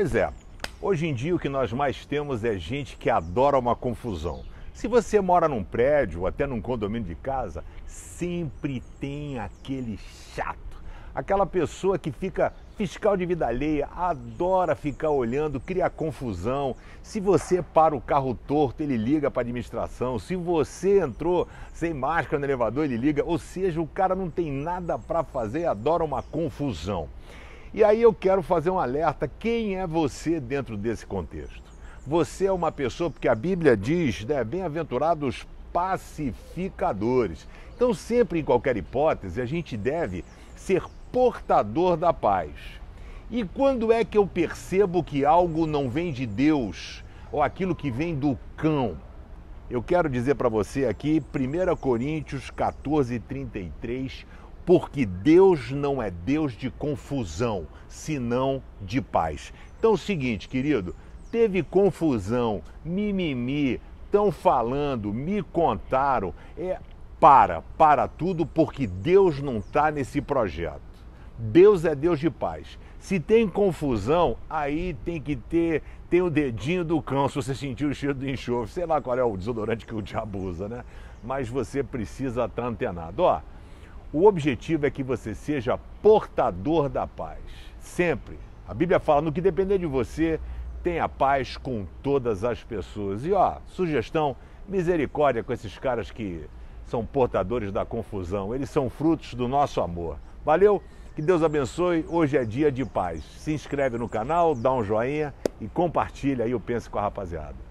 Pois é, hoje em dia o que nós mais temos é gente que adora uma confusão. Se você mora num prédio ou até num condomínio de casa, sempre tem aquele chato, aquela pessoa que fica fiscal de vida alheia, adora ficar olhando, cria confusão. Se você para o carro torto, ele liga para a administração. Se você entrou sem máscara no elevador, ele liga. Ou seja, o cara não tem nada para fazer, adora uma confusão. E aí eu quero fazer um alerta: quem é você dentro desse contexto? Você é uma pessoa, porque a Bíblia diz, né, bem-aventurados pacificadores. Então, sempre em qualquer hipótese, a gente deve ser portador da paz. E quando é que eu percebo que algo não vem de Deus ou aquilo que vem do cão? Eu quero dizer para você aqui, 1 Coríntios 14, 33, porque Deus não é Deus de confusão, senão de paz. Então é o seguinte, querido, teve confusão, mimimi, estão falando, me contaram, é para, para tudo, porque Deus não está nesse projeto. Deus é Deus de paz. Se tem confusão, aí tem que ter tem o dedinho do cão, se você sentir o cheiro do enxofre. Sei lá qual é o desodorante que o diabo usa, né? Mas você precisa estar antenado. Ó, o objetivo é que você seja portador da paz. Sempre. A Bíblia fala: no que depender de você, tenha paz com todas as pessoas. E ó, sugestão: misericórdia com esses caras que são portadores da confusão. Eles são frutos do nosso amor. Valeu? Que Deus abençoe. Hoje é dia de paz. Se inscreve no canal, dá um joinha e compartilha aí o Pense com a Rapaziada.